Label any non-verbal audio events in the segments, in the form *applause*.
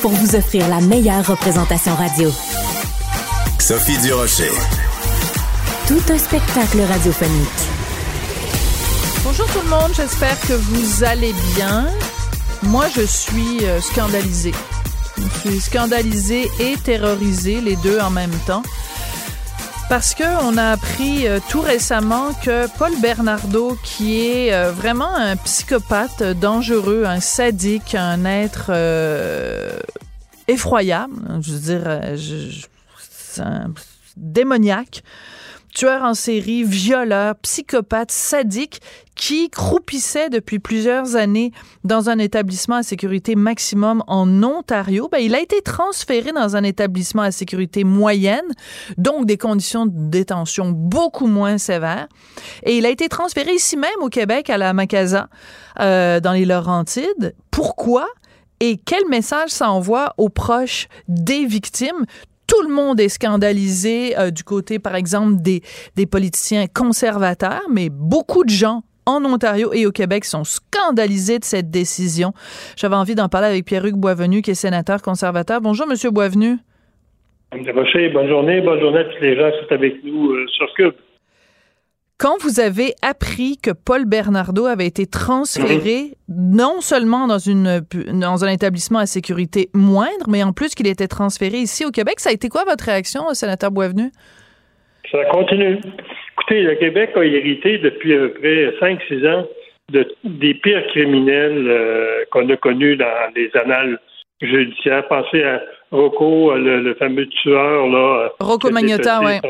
pour vous offrir la meilleure représentation radio. Sophie Durocher. Tout un spectacle radiophonique. Bonjour tout le monde, j'espère que vous allez bien. Moi, je suis euh, scandalisée. Je suis scandalisée et terrorisée, les deux en même temps. Parce que on a appris euh, tout récemment que Paul Bernardo, qui est euh, vraiment un psychopathe dangereux, un sadique, un être euh, effroyable, je veux dire, je, je, un démoniaque, tueur en série, violeur, psychopathe, sadique, qui croupissait depuis plusieurs années dans un établissement à sécurité maximum en Ontario. Ben, il a été transféré dans un établissement à sécurité moyenne, donc des conditions de détention beaucoup moins sévères. Et il a été transféré ici même au Québec, à la Macasa, euh, dans les Laurentides. Pourquoi? et quel message ça envoie aux proches des victimes? Tout le monde est scandalisé euh, du côté, par exemple, des, des politiciens conservateurs, mais beaucoup de gens en Ontario et au Québec sont scandalisés de cette décision. J'avais envie d'en parler avec Pierre-Hugues Boisvenu, qui est sénateur conservateur. Bonjour, Monsieur Boisvenu. Madame Rocher, bonne journée. Bonne journée à tous les gens qui sont avec nous euh, sur Cube. Quand vous avez appris que Paul Bernardo avait été transféré mmh. non seulement dans, une, dans un établissement à sécurité moindre, mais en plus qu'il était transféré ici au Québec, ça a été quoi votre réaction, sénateur Boisvenu? Ça continue. Écoutez, le Québec a hérité depuis à peu près 5-6 ans de, des pires criminels euh, qu'on a connus dans les annales judiciaires. Pensez à Rocco, le, le fameux tueur. là. Rocco Magnotta, oui.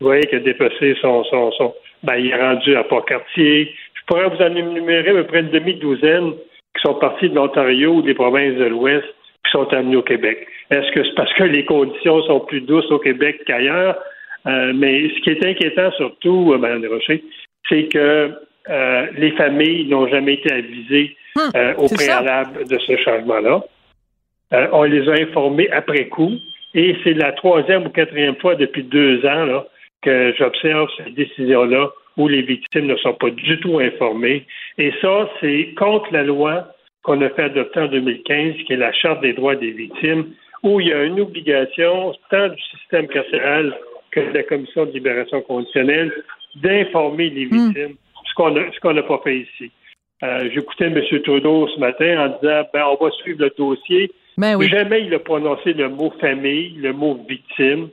Oui, qui a dépassé son, son, son, ben, il est rendu à Port-Cartier. Je pourrais vous en énumérer à peu près une demi-douzaine qui sont partis de l'Ontario ou des provinces de l'Ouest qui sont amenés au Québec. Est-ce que c'est parce que les conditions sont plus douces au Québec qu'ailleurs? Euh, mais ce qui est inquiétant surtout, euh, Mme Desrochers, c'est que euh, les familles n'ont jamais été avisées hum, euh, au préalable ça. de ce changement-là. On les a informés après coup. Et c'est la troisième ou quatrième fois depuis deux ans là, que j'observe cette décision-là où les victimes ne sont pas du tout informées. Et ça, c'est contre la loi qu'on a fait adopter en 2015, qui est la Charte des droits des victimes, où il y a une obligation, tant du système carcéral que de la Commission de libération conditionnelle, d'informer les victimes, mmh. ce qu'on n'a pas fait ici. Euh, J'écoutais M. Trudeau ce matin en disant ben, on va suivre le dossier. Ben oui. Jamais il a prononcé le mot famille, le mot victime.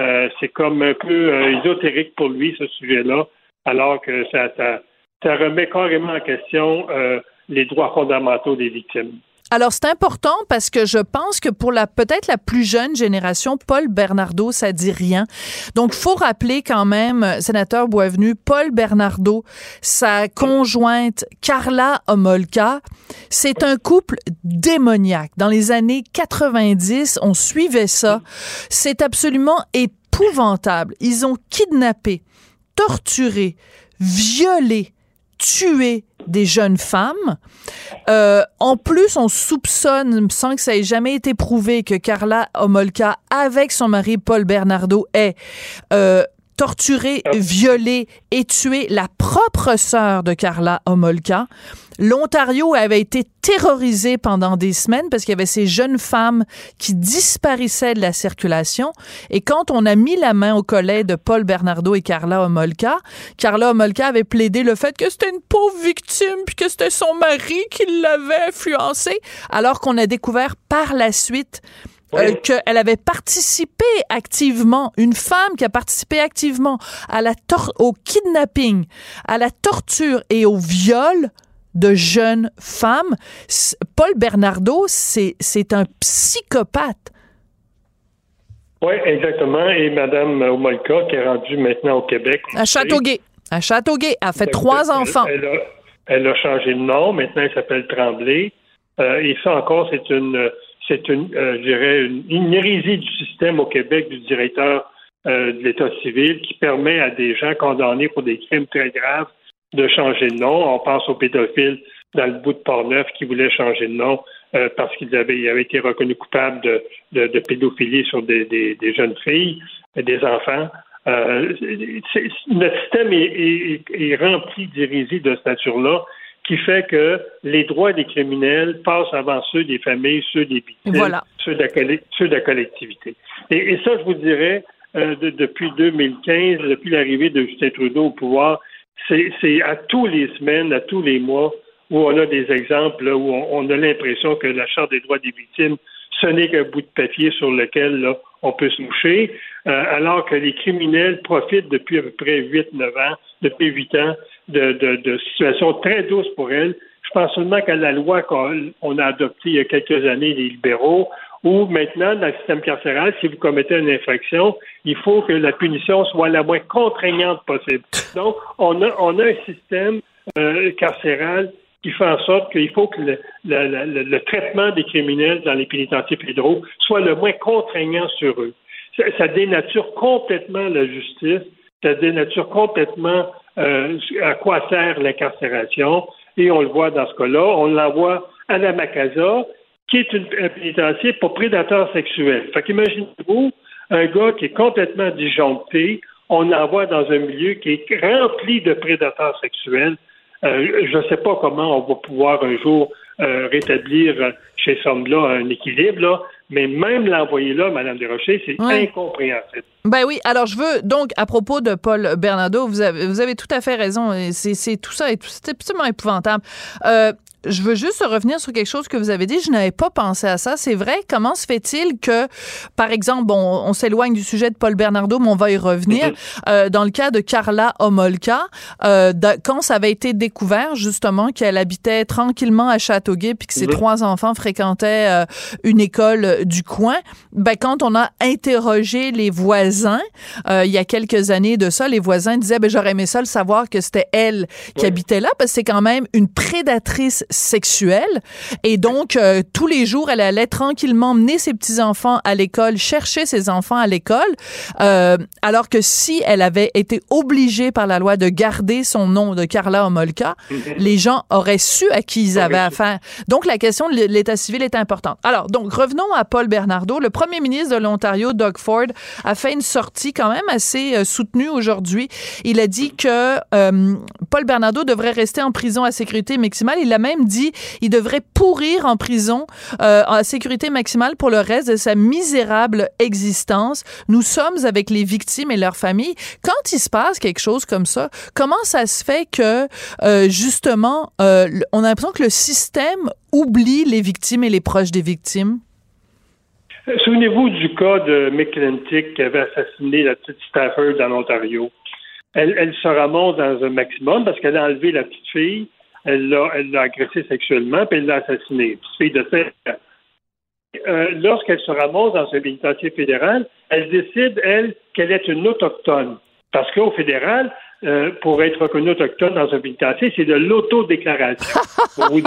Euh, c'est comme un peu euh, ésotérique pour lui, ce sujet-là, alors que ça, ça, ça, remet carrément en question euh, les droits fondamentaux des victimes. Alors c'est important parce que je pense que pour la peut-être la plus jeune génération, Paul Bernardo, ça dit rien. Donc faut rappeler quand même, sénateur Boisvenu, Paul Bernardo, sa conjointe Carla Homolka, c'est un couple démoniaque. Dans les années 90, on suivait ça. C'est absolument épouvantable. Ils ont kidnappé, torturé, violé, tué des jeunes femmes. Euh, en plus, on soupçonne, sans que ça ait jamais été prouvé, que Carla Homolka, avec son mari Paul Bernardo, est euh, torturé, violé et tué la propre sœur de Carla Homolka. L'Ontario avait été terrorisé pendant des semaines parce qu'il y avait ces jeunes femmes qui disparaissaient de la circulation. Et quand on a mis la main au collet de Paul Bernardo et Carla Homolka, Carla Homolka avait plaidé le fait que c'était une pauvre victime puis que c'était son mari qui l'avait influencée, alors qu'on a découvert par la suite oui. euh, qu'elle avait participé activement, une femme qui a participé activement à la au kidnapping, à la torture et au viol de jeunes femmes. Paul Bernardo, c'est un psychopathe. Oui, exactement. Et Mme Omolka, qui est rendue maintenant au Québec. À Châteauguay. À Châteauguay. Elle a fait trois enfants. Elle a, elle a, changé de nom. Maintenant, elle s'appelle Tremblay. Euh, et ça encore, c'est une c'est une, euh, je dirais, une, hérésie du système au Québec du directeur euh, de l'État civil qui permet à des gens condamnés pour des crimes très graves de changer de nom. On pense aux pédophiles dans le bout de Port-Neuf qui voulaient changer de nom euh, parce qu'ils avaient, été reconnus coupables de, pédophilie sur des, jeunes filles, des enfants. Notre système est, est rempli d'hérésie de cette nature-là qui fait que les droits des criminels passent avant ceux des familles, ceux des victimes, ceux, de la, ceux, de la, collectivité. Et, ça, je vous dirais, euh, depuis 2015, depuis l'arrivée de Justin Trudeau au pouvoir, c'est à tous les semaines, à tous les mois, où on a des exemples où on, a l'impression que la Charte des droits des victimes, ce n'est qu'un bout de papier sur lequel on peut se moucher, euh, alors que les criminels profitent depuis à peu près 8-9 ans, depuis 8 ans, de, de, situations très douces pour elles. Je pense seulement qu'à la loi qu'on a adoptée il y a quelques années, les libéraux, où maintenant, dans le système carcéral, si vous commettez une infraction, il faut que la punition soit la moins contraignante possible. Donc, on a, un système euh, carcéral qui fait en sorte qu'il faut que le, traitement des criminels dans les pénitenciers fédéraux soit le moins contraignant sur eux. Ça dénature complètement la justice, ça dénature complètement euh, à quoi sert l'incarcération. Et on le voit dans ce cas-là. On l'envoie à la Macasa, qui est une, un pénitencier pour prédateurs sexuels. Fait qu'imaginez-vous un gars qui est complètement disjoncté, on l'envoie dans un milieu qui est rempli de prédateurs sexuels. Euh, je ne sais pas comment on va pouvoir un jour euh, rétablir chez ce homme-là un équilibre, là, mais même l'envoyer là, Mme Desrochers, c'est incompréhensible. Ben oui, alors je veux donc à propos de Paul Bernardo, vous avez, vous avez tout à fait raison. C'est tout ça, c'est absolument épouvantable. Euh, je veux juste revenir sur quelque chose que vous avez dit. Je n'avais pas pensé à ça. C'est vrai. Comment se fait-il que, par exemple, bon, on s'éloigne du sujet de Paul Bernardo, mais on va y revenir. Mm-hmm. euh, dans le cas de Carla Homolka, euh, quand ça avait été découvert justement qu'elle habitait tranquillement à Châteauguay puis que ses mm-hmm. trois enfants fréquentaient euh, une école du coin, ben quand on a interrogé les voisins euh, il y a quelques années de ça, les voisins disaient ben j'aurais aimé ça le savoir que c'était elle qui habitait là parce que c'est quand même une prédatrice sexuelle. Et donc, euh, tous les jours, elle allait tranquillement mener ses petits-enfants à l'école, chercher ses enfants à l'école, euh, alors que si elle avait été obligée par la loi de garder son nom de Carla Homolka, mhm. les gens auraient su à qui ils avaient affaire. Donc, la question de l'état civil est importante. Alors, donc, revenons à Paul Bernardo. Le premier ministre de l'Ontario, Doug Ford, a fait une sortie quand même assez euh, soutenue aujourd'hui. Il a dit que Paul Bernardo devrait rester en prison à sécurité maximale. Il a même dit il devrait pourrir en prison euh, à sécurité maximale pour le reste de sa misérable existence. Nous sommes avec les victimes et leurs familles. Quand il se passe quelque chose comme ça, comment ça se fait que euh, justement euh, on a l'impression que le système oublie les victimes et les proches des victimes? Souvenez-vous du cas de McClintic qui avait assassiné la petite Stafford dans l'Ontario. Elle, elle se ramasse dans un maximum parce qu'elle a enlevé la petite fille elle l'a, elle l'a agressé sexuellement, puis elle l'a assassiné. Fille de euh, lorsqu'elle se ramasse dans un pénitencier fédéral, elle décide, elle, qu'elle est une autochtone. Parce qu'au fédéral, euh, pour être reconnue autochtone dans un pénitencier, c'est de l'autodéclaration. *laughs* vous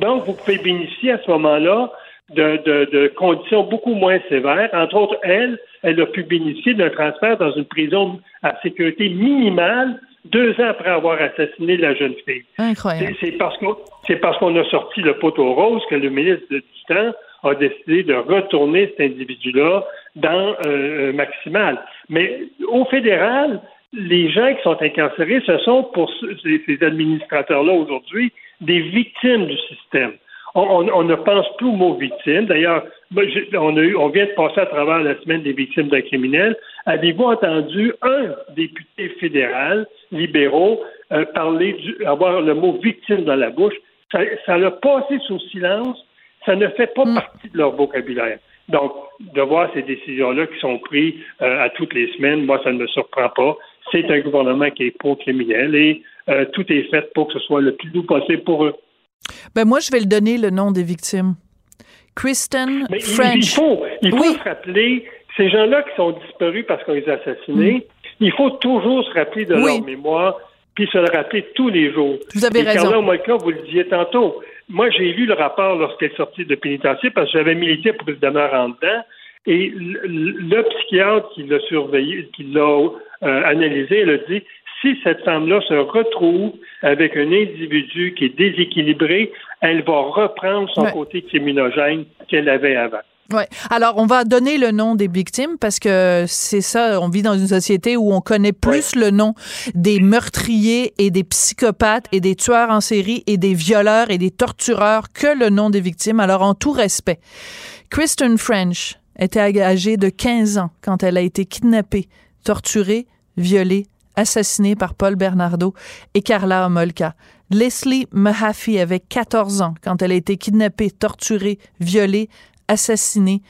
Donc, vous pouvez bénéficier à ce moment-là de, de, de, conditions beaucoup moins sévères. Entre autres, elle, elle a pu bénéficier d'un transfert dans une prison à sécurité minimale deux ans après avoir assassiné la jeune fille. Incroyable. C'est parce qu'on a sorti le poteau rose que le ministre du temps a décidé de retourner cet individu-là dans euh, maximal. Mais au fédéral, les gens qui sont incarcérés, ce sont pour ces administrateurs-là aujourd'hui des victimes du système on, ne pense plus aux mots victimes. D'ailleurs, on, on vient de passer à travers la semaine des victimes d'un criminel. Avez-vous entendu un député fédéral libéraux euh, parler du, avoir le mot victime dans la bouche? Ça, l'a passé sous silence. Ça ne fait pas mm. partie de leur vocabulaire. Donc, de voir ces décisions-là qui sont prises euh, à toutes les semaines, moi, ça ne me surprend pas. C'est un gouvernement qui est pro-criminel et euh, tout est fait pour que ce soit le plus doux possible pour eux. Ben moi, je vais le donner le nom des victimes. Kristen French. Il faut, il faut se rappeler, ces gens-là qui sont disparus parce qu'on les a assassinés, mm. il faut toujours se rappeler de leur mémoire, puis se le rappeler tous les jours. Vous avez raison. Carla Molka, vous le disiez tantôt, moi, j'ai lu le rapport lorsqu'elle est sortie de pénitencier parce que j'avais milité pour le demeure en dedans. Et le, psychiatre qui l'a surveillé, qui l'a euh, analysé, il a dit si cette femme-là se retrouve avec un individu qui est déséquilibré, elle va reprendre son côté criminogène qu'elle avait avant. Ouais. Alors, on va donner le nom des victimes parce que c'est ça, on vit dans une société où on connaît plus le nom des meurtriers et des psychopathes et des tueurs en série et des violeurs et des tortureurs que le nom des victimes. Alors, en tout respect, Kristen French était âgée de 15 ans quand elle a été kidnappée, torturée, violée, assassinée par Paul Bernardo et Carla Homolka. Leslie Mahaffey avait 14 ans quand elle a été kidnappée, torturée, violée, assassinée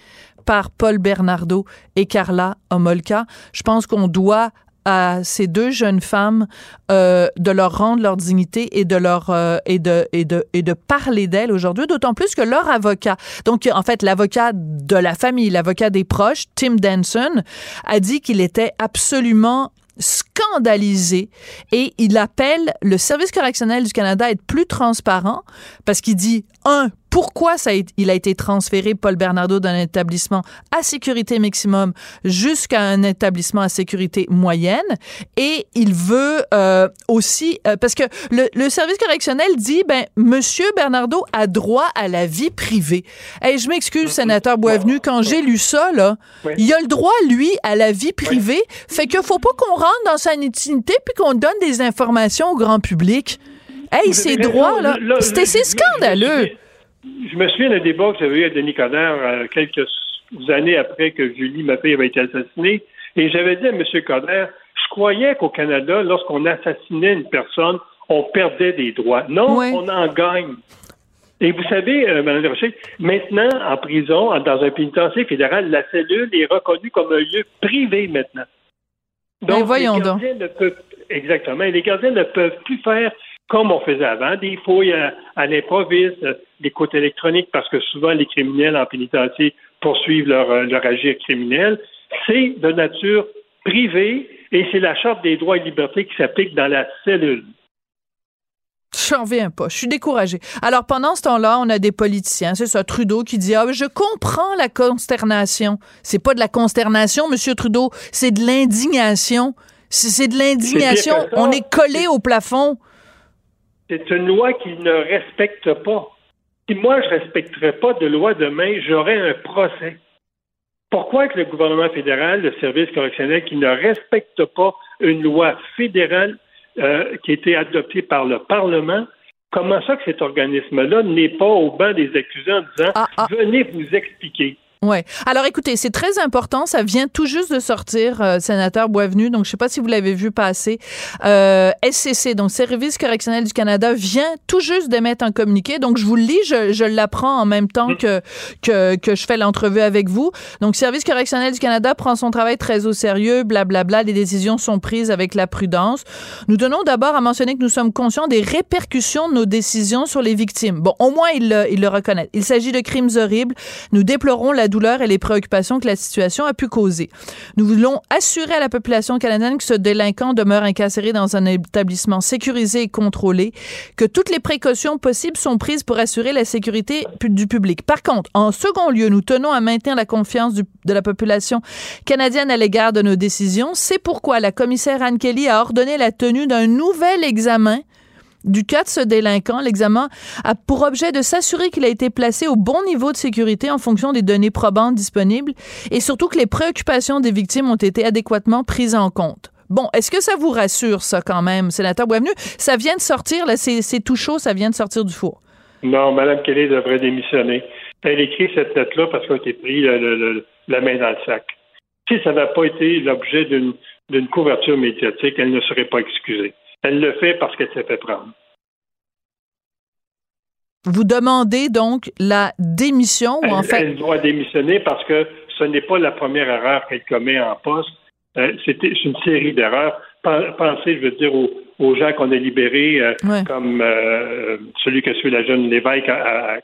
par Paul Bernardo et Carla Homolka. Je pense qu'on doit à ces deux jeunes femmes euh, de leur rendre leur dignité et de leur euh, et de et de et de parler d'elles aujourd'hui d'autant plus que leur avocat donc en fait l'avocat de la famille l'avocat des proches Tim Denson a dit qu'il était absolument scandalisé et il appelle le service correctionnel du Canada à être plus transparent parce qu'il dit un pourquoi ça il a été transféré, Paul Bernardo, d'un établissement à sécurité maximum jusqu'à un établissement à sécurité moyenne? Et il veut euh, aussi, euh, parce que le, service correctionnel dit, ben, Monsieur Bernardo a droit à la vie privée. Et je m'excuse, sénateur Boisvenu, quand j'ai lu ça, là, il a le droit, lui, à la vie privée. Fait qu'il faut pas qu'on rentre dans sa intimité puis qu'on donne des informations au grand public. Hey, ces droits, là, c'était scandaleux. Je me souviens d'un débat que j'avais eu à Denis Coderre euh, quelques années après que Julie, ma fille, avait été assassinée. Et j'avais dit à M. Coderre, je croyais qu'au Canada, lorsqu'on assassinait une personne, on perdait des droits. Non, on en gagne. Et vous savez, euh, Mme Rocher, maintenant, en prison, dans un pénitencier fédéral, la cellule est reconnue comme un lieu privé maintenant. Ben, donc, voyons les gardiens Ne peuvent, exactement. les gardiens ne peuvent plus faire comme on faisait avant, des fouilles à, l'improviste, des côtes électroniques, parce que souvent les criminels en pénitencier poursuivent leur, euh, leur agir criminel. C'est de nature privée et c'est la Charte des droits et libertés qui s'applique dans la cellule. J'en reviens pas. Je suis découragée. Alors, pendant ce temps-là, on a des politiciens. C'est ça, Trudeau qui dit, ah, je comprends la consternation. C'est pas de la consternation, Monsieur Trudeau. C'est de l'indignation. C'est de l'indignation. On est collé au plafond c'est une loi qu'il ne respecte pas. Si moi, je ne respecterais pas de loi demain, j'aurais un procès. Pourquoi que le gouvernement fédéral, le service correctionnel, qui ne respecte pas une loi fédérale euh, qui a été adoptée par le Parlement, comment ça que cet organisme-là n'est pas au banc des accusés en disant ah, ah. venez vous expliquer? Ouais. Alors écoutez, c'est très important. Ça vient tout juste de sortir, euh, sénateur Boisvenu. Donc je sais pas si vous l'avez vu passer. Euh, SCC, donc Service correctionnel du Canada, vient tout juste d'émettre un communiqué. Donc je vous le lis, je, je l'apprends en même temps que, que que je fais l'entrevue avec vous. Donc Service correctionnel du Canada prend son travail très au sérieux. Blablabla. Bla, bla, les décisions sont prises avec la prudence. Nous tenons d'abord à mentionner que nous sommes conscients des répercussions de nos décisions sur les victimes. Bon, au moins ils le, ils le reconnaissent. Il s'agit de crimes horribles. Nous déplorons la douleur et les préoccupations que la situation a pu causer. Nous voulons assurer à la population canadienne que ce délinquant demeure incarcéré dans un établissement sécurisé et contrôlé, que toutes les précautions possibles sont prises pour assurer la sécurité du public. Par contre, en second lieu, nous tenons à maintenir la confiance de la population canadienne à l'égard de nos décisions. C'est pourquoi la commissaire Anne Kelly a ordonné la tenue d'un nouvel examen du cas de ce délinquant, l'examen a pour objet de s'assurer qu'il a été placé au bon niveau de sécurité en fonction des données probantes disponibles et surtout que les préoccupations des victimes ont été adéquatement prises en compte. Bon, est-ce que ça vous rassure, ça, quand même, sénateur Boisvenu? Ça vient de sortir, là, c'est tout chaud, ça vient de sortir du four. Non, Mme Kelly devrait démissionner. Elle écrit cette lettre-là parce qu'elle a été pris la main dans le sac. Si ça n'a pas été l'objet d'une couverture médiatique, elle ne serait pas excusée. Elle le fait parce qu'elle s'est fait prendre. Vous demandez donc la démission ou en fait. Elle doit démissionner parce que ce n'est pas la première erreur qu'elle commet en poste. Euh, c'est une série d'erreurs. Pensez, je veux dire, aux, gens qu'on a libérés, euh, comme euh, celui que suit la jeune Lévesque à,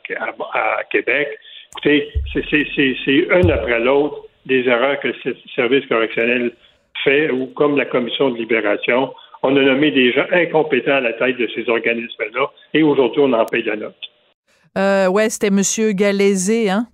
Québec. Écoutez, c'est un après l'autre des erreurs que le service correctionnel fait, ou comme la commission de libération on a nommé des gens incompétents à la tête de ces organismes-là et aujourd'hui, on en paye la note. Euh, ouais, c'était Monsieur Galézé, hein?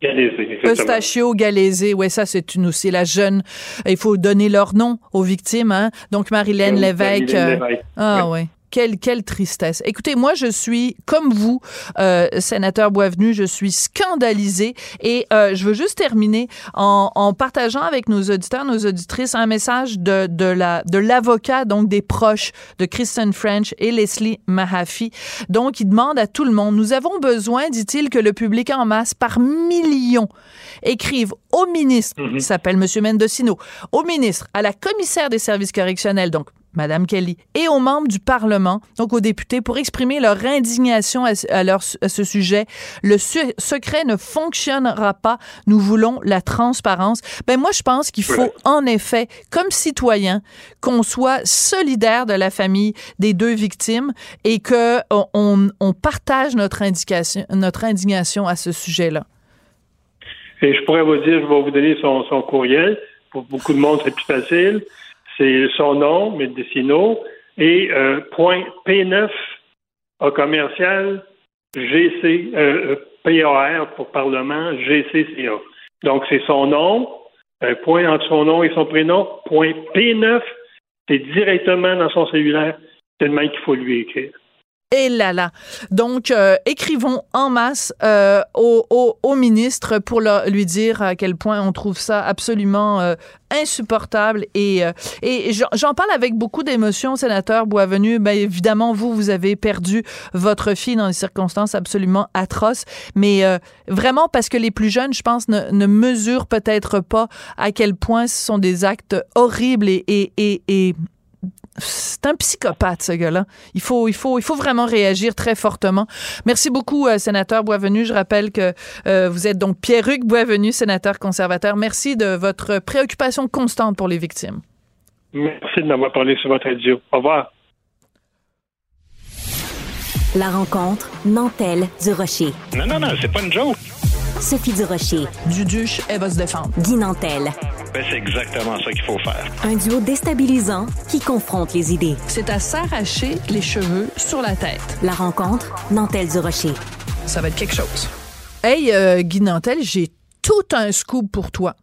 Galézé, Eustachio Galézé, ouais, ça c'est une aussi la jeune. Il faut donner leur nom aux victimes, hein? Donc Marilène Lévesque. Lévesque. Ah ouais. Quelle, quelle tristesse. Écoutez, moi, je suis, comme vous, euh, sénateur Boisvenu, je suis scandalisée et euh, je veux juste terminer en, en, partageant avec nos auditeurs, nos auditrices, un message de, de, la, de l'avocat, donc des proches de Kristen French et Leslie Mahaffey. Donc, il demande à tout le monde, nous avons besoin, dit-il, que le public en masse, par millions, écrive au ministre, qui s'appelle M. Mendocino, au ministre, à la commissaire des services correctionnels, donc Madame Kelly, et aux membres du Parlement, donc aux députés, pour exprimer leur indignation à, à leur, à ce sujet. Le su- secret ne fonctionnera pas. Nous voulons la transparence. Ben moi, je pense qu'il faut, en effet, comme citoyen, qu'on soit solidaire de la famille des deux victimes et que on, on partage notre indication, notre indignation à ce sujet-là. Et je pourrais vous dire, je vais vous donner son, son courriel. Pour beaucoup de monde, c'est plus facile. C'est son nom, Mendocino, et euh, point P9 au commercial GC, euh, PAR pour Parlement, GCCA. Donc, c'est son nom, point entre son nom et son prénom, point P9, c'est directement dans son cellulaire. Même qu'il faut lui écrire. Et là là. Donc, euh, écrivons en masse euh, au, au, au, ministre pour lui dire à quel point on trouve ça absolument euh, insupportable. Et, euh, et j'en parle avec beaucoup d'émotion, sénateur Boisvenu. Ben, évidemment, vous, vous avez perdu votre fille dans des circonstances absolument atroces. Mais euh, vraiment, parce que les plus jeunes, je pense, ne, ne mesurent peut-être pas à quel point ce sont des actes horribles et, et, et, et c'est un psychopathe, ce gars-là. Il faut, il, faut, il faut vraiment réagir très fortement. Merci beaucoup, euh, sénateur Boisvenu. Je rappelle que euh, vous êtes donc Pierre-Hugues Boisvenu, sénateur conservateur. Merci de votre préoccupation constante pour les victimes. Merci de m'avoir parlé sur votre radio. Au revoir. La rencontre Nantel du Rocher. Non, non, non, c'est pas une joke. Sophie du Rocher. Duduche, elle va se défendre. Guy Nantel. Ben, c'est exactement ça qu'il faut faire. Un duo déstabilisant qui confronte les idées. C'est à s'arracher les cheveux sur la tête. La rencontre Nantel du Rocher. Ça va être quelque chose. Hey, euh, Guy Nantel, j'ai tout un scoop pour toi.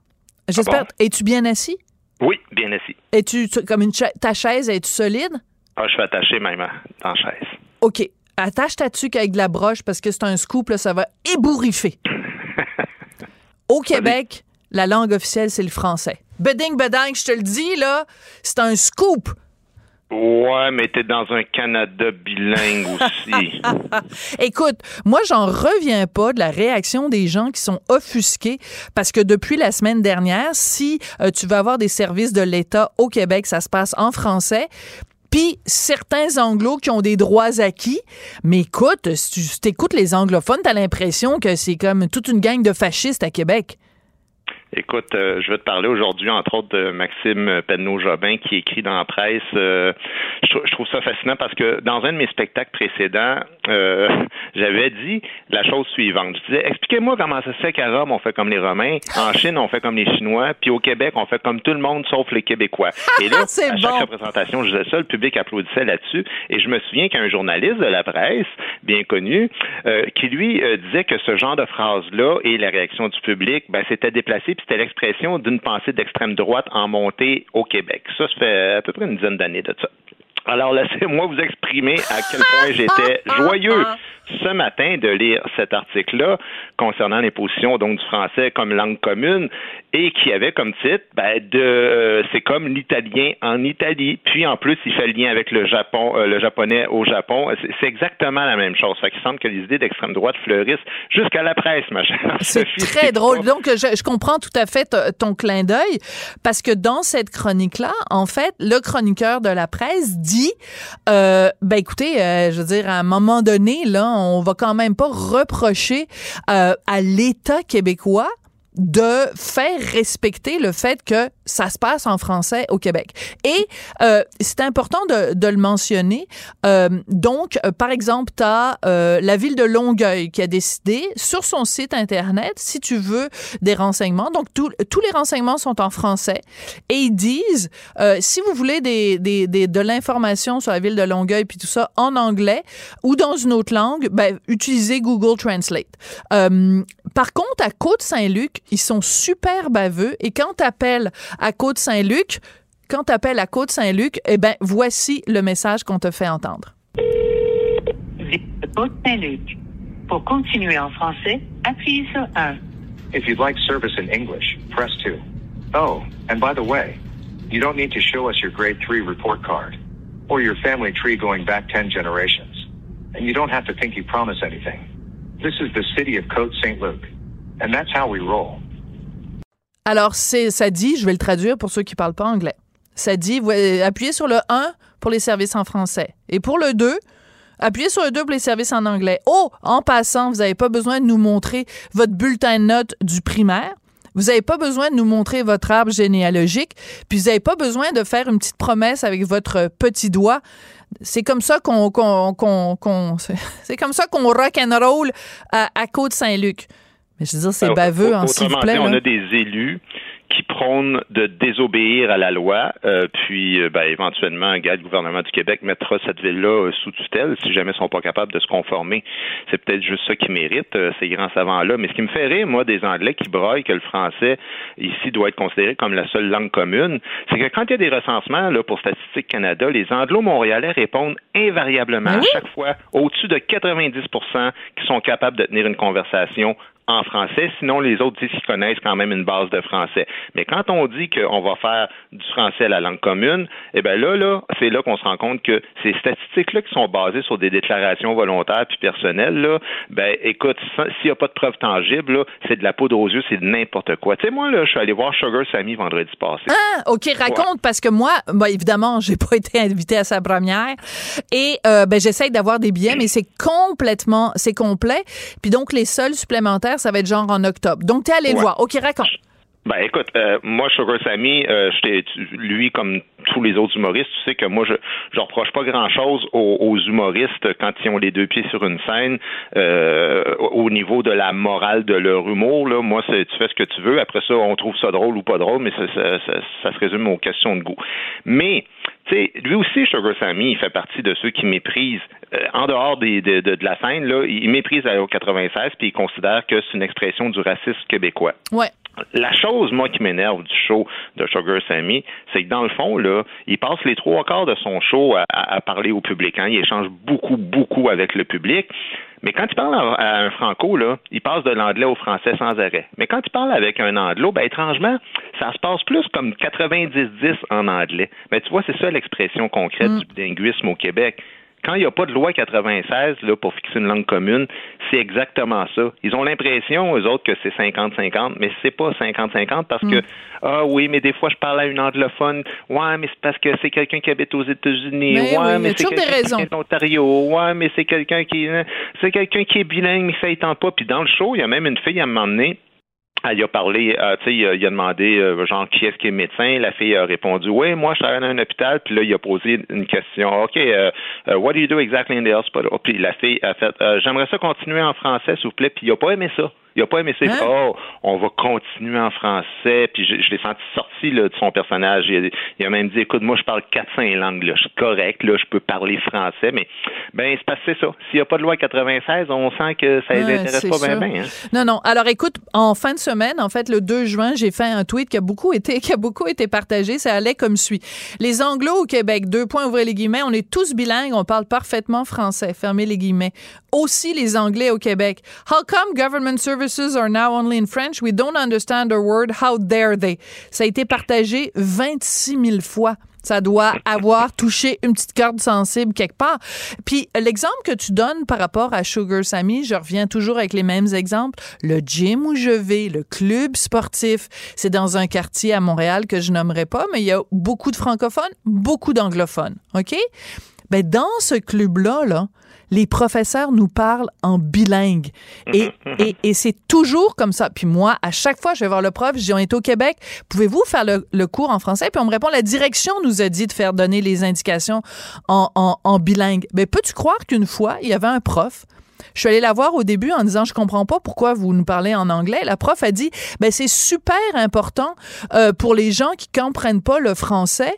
J'espère. Ah bon? Es-tu bien assis? Oui, bien assis. Es-tu comme une cha ta chaise, es-tu solide? Ah, je suis attaché même hein, dans la chaise. OK. Attache ta tuque avec de la broche parce que c'est un scoop, là, ça va ébouriffer. *laughs* Au Québec, la langue officielle, c'est le français. Beding, beding, je te le dis, là, c'est un scoop. Ouais, mais t'es dans un Canada bilingue aussi. *laughs* Écoute, moi, j'en reviens pas de la réaction des gens qui sont offusqués parce que depuis la semaine dernière, si euh, tu vas avoir des services de l'État au Québec, ça se passe en français. Puis certains anglos qui ont des droits acquis, mais écoute, si tu écoutes les anglophones, t'as l'impression que c'est comme toute une gang de fascistes à Québec. Écoute, euh, je vais te parler aujourd'hui, entre autres, de Maxime Penneau-Jobin qui écrit dans la presse. Euh, je, je, trouve ça fascinant parce que dans un de mes spectacles précédents, euh, *laughs* j'avais dit la chose suivante. Je disais, expliquez-moi comment ça se fait qu'à Rome, on fait comme les Romains, en Chine, on fait comme les Chinois, puis au Québec, on fait comme tout le monde sauf les Québécois. *laughs* Et là, à chaque bon. représentation, je disais ça, le public applaudissait là-dessus. Et je me souviens qu'un journaliste de la presse, bien connu, qui lui disait que ce genre de phrase-là et la réaction du public, ben, c'était déplacé c'était l'expression d'une pensée d'extrême droite en montée au Québec. Ça, ça fait à peu près une dizaine d'années de ça. Alors, laissez-moi vous exprimer à quel point j'étais *laughs* joyeux ce matin de lire cet article-là concernant les positions donc du français comme langue commune et qui avait comme titre ben, de euh, c'est comme l'italien en Italie. Puis en plus, il fait le lien avec le Japon, euh, le japonais au Japon. C'est exactement la même chose. Fait qu'il semble que les idées d'extrême droite fleurissent jusqu'à la presse, ma chère. C'est très drôle. Donc, je, je, comprends tout à fait ton clin d'œil parce que dans cette chronique-là, en fait, le chroniqueur de la presse dit, euh, ben écoutez, euh, je veux dire, à un moment donné, là, on va quand même pas reprocher euh, à l'État québécois de faire respecter le fait que ça se passe en français au Québec. Et euh, c'est important de, de, le mentionner. Euh, donc, euh, par exemple, tu as euh, la ville de Longueuil qui a décidé sur son site Internet, si tu veux des renseignements, donc tous les renseignements sont en français, et ils disent, euh, si vous voulez des, des, des de l'information sur la ville de Longueuil, puis tout ça, en anglais ou dans une autre langue, ben, utilisez Google Translate. par contre, à Côte-Saint-Luc, ils sont super baveux, et quand tu appelles à Côte-Saint-Luc, quand tu appelles à Côte-Saint-Luc, eh ben, voici le message qu'on te fait entendre. Côte-Saint-Luc. Pour continuer en français, appuyez sur 1. If you'd like service in English, press 2. Oh, and by the way, you don't need to show us your grade 3 report card or your family tree going back 10 generations. And you don't have to think you promise anything. This is the city of Côte St. Luc, and that's how we roll. Alors, c'est, ça dit, je vais le traduire pour ceux qui parlent pas anglais. Ça dit, appuyez sur le 1 pour les services en français. Et pour le 2, appuyez sur le 2 pour les services en anglais. Oh, en passant, vous n'avez pas besoin de nous montrer votre bulletin de notes du primaire. Vous n'avez pas besoin de nous montrer votre arbre généalogique, puis vous n'avez pas besoin de faire une petite promesse avec votre petit doigt. C'est comme ça qu'on, *laughs* c'est comme ça qu'on rock and roll à, à Côte-Saint-Luc. Mais je veux dire, c'est baveux, en hein, s'il vous plaît. on a des élus qui prône de désobéir à la loi, euh, puis euh, ben, éventuellement, le gouvernement du Québec mettra cette ville-là euh, sous tutelle si jamais ils sont pas capables de se conformer. C'est peut-être juste ça qui mérite ces grands savants-là. Mais ce qui me fait rire, moi, des Anglais qui broient que le français ici doit être considéré comme la seule langue commune, c'est que quand il y a des recensements là, pour Statistique Canada, les Anglo-Montréalais répondent invariablement ben à chaque fois au-dessus de 90% qui sont capables de tenir une conversation en français, sinon les autres disent qu'ils connaissent quand même une base de français. Mais quand on dit qu'on va faire du français la langue commune, eh bien là, là, c'est là qu'on se rend compte que ces statistiques-là qui sont basées sur des déclarations volontaires puis personnelles, là, ben écoute, s'il n'y a pas de preuves tangibles, c'est de la poudre aux yeux, c'est de n'importe quoi. Tu sais, moi, là, je suis allé voir Sugar Sammy vendredi passé. Ah, OK, raconte, parce que moi, ben, évidemment, j'ai pas *laughs* été invité à sa première. Et euh, ben, j'essaye d'avoir des billets, *clears throat* mais c'est complètement, c'est complet. Puis donc, les seuls supplémentaires, ça va être genre en octobre. Donc, tu es allé le voir. OK, raconte. Ben écoute, euh, moi Sugar Sammy, euh, lui comme tous les autres humoristes, tu sais que moi je je reproche pas grand chose aux, humoristes quand ils ont les deux pieds sur une scène euh, au niveau de la morale de leur humour. Là, moi c'est tu fais ce que tu veux. Après ça, on trouve ça drôle ou pas drôle, mais ça, ça, ça, ça se résume aux questions de goût. Mais tu sais, lui aussi, Sugar Sammy, il fait partie de ceux qui méprisent, euh, en dehors des, de, de, la scène, là, il méprise la 96 puis il considère que c'est une expression du racisme québécois. Ouais. La chose, moi, qui m'énerve du show de Sugar Sammy, c'est que dans le fond, là, il passe les trois quarts de son show à, parler au public. Hein. Il échange beaucoup, beaucoup avec le public. Mais quand il parle à, un franco, là, il passe de l'anglais au français sans arrêt. Mais quand il parle avec un anglo, ben, étrangement, ça se passe plus comme 90-10 en anglais. Mais tu vois, c'est ça l'expression concrète mm. du linguisme au Québec quand il n'y a pas de loi 96 là, pour fixer une langue commune, c'est exactement ça. Ils ont l'impression, eux autres, que c'est 50-50, mais c'est pas 50-50 parce que, mm. ah oui, mais des fois, je parle à une anglophone. Ouais, mais c'est parce que c'est quelqu'un qui habite aux États-Unis. Ouais, mais c'est quelqu'un qui en Ontario. Ouais, mais c'est quelqu'un qui, c'est quelqu'un qui est bilingue, mais ça ne tente pas. Puis dans le show, il y a même une fille à un moment donné, elle a parlé, euh, tu sais, il, a demandé, euh, genre, qui est-ce qui est médecin? La fille a répondu, oui, moi, je travaille dans un hôpital. Puis là, il a posé une question. OK, uh, what do you do exactly in the hospital? Puis la fille a fait, j'aimerais ça continuer en français, s'il vous plaît. Puis il a pas aimé ça. Il a pas aimé ça. Hein? Oh, on va continuer en français. Puis je, l'ai senti sorti là, de son personnage. Il a, même dit, écoute, moi, je parle quatre, cinq langues. Là. Je suis correct. Là, je peux parler français. Mais ben, c'est passé ça. S'il n'y a pas de loi 96, on sent que ça les intéresse pas bien. Hein? Non, non. Alors, écoute, en fin de semaine, en fait, le 2 juin, j'ai fait un tweet qui a beaucoup été, *laughs* qui a beaucoup été partagé. Ça allait comme suit. Les Anglo au Québec, deux points, ouvrez les guillemets. On est tous bilingues. On parle parfaitement français. Fermez les guillemets. Aussi les Anglais au Québec. How come government service services are now only in French? We don't understand a word. How dare they? Ça a été partagé 26 000 fois. Ça doit avoir touché une petite corde sensible quelque part. Puis l'exemple que tu donnes par rapport à Sugar Sammy, je reviens toujours avec les mêmes exemples. Le gym où je vais, le club sportif, c'est dans un quartier à Montréal que je nommerai pas, mais il y a beaucoup de francophones, beaucoup d'anglophones. OK? Ben dans ce club-là, là, les professeurs nous parlent en bilingue. Et, et, et c'est toujours comme ça. Puis moi, à chaque fois, je vais voir le prof, je dis, on est au Québec, pouvez-vous faire le, le cours en français? Puis on me répond, la direction nous a dit de faire donner les indications en, en, en bilingue. Mais peux-tu croire qu'une fois, il y avait un prof? Je suis allée la voir au début en disant je comprends pas pourquoi vous nous parlez en anglais. La prof a dit ben c'est super important euh, pour les gens qui comprennent pas le français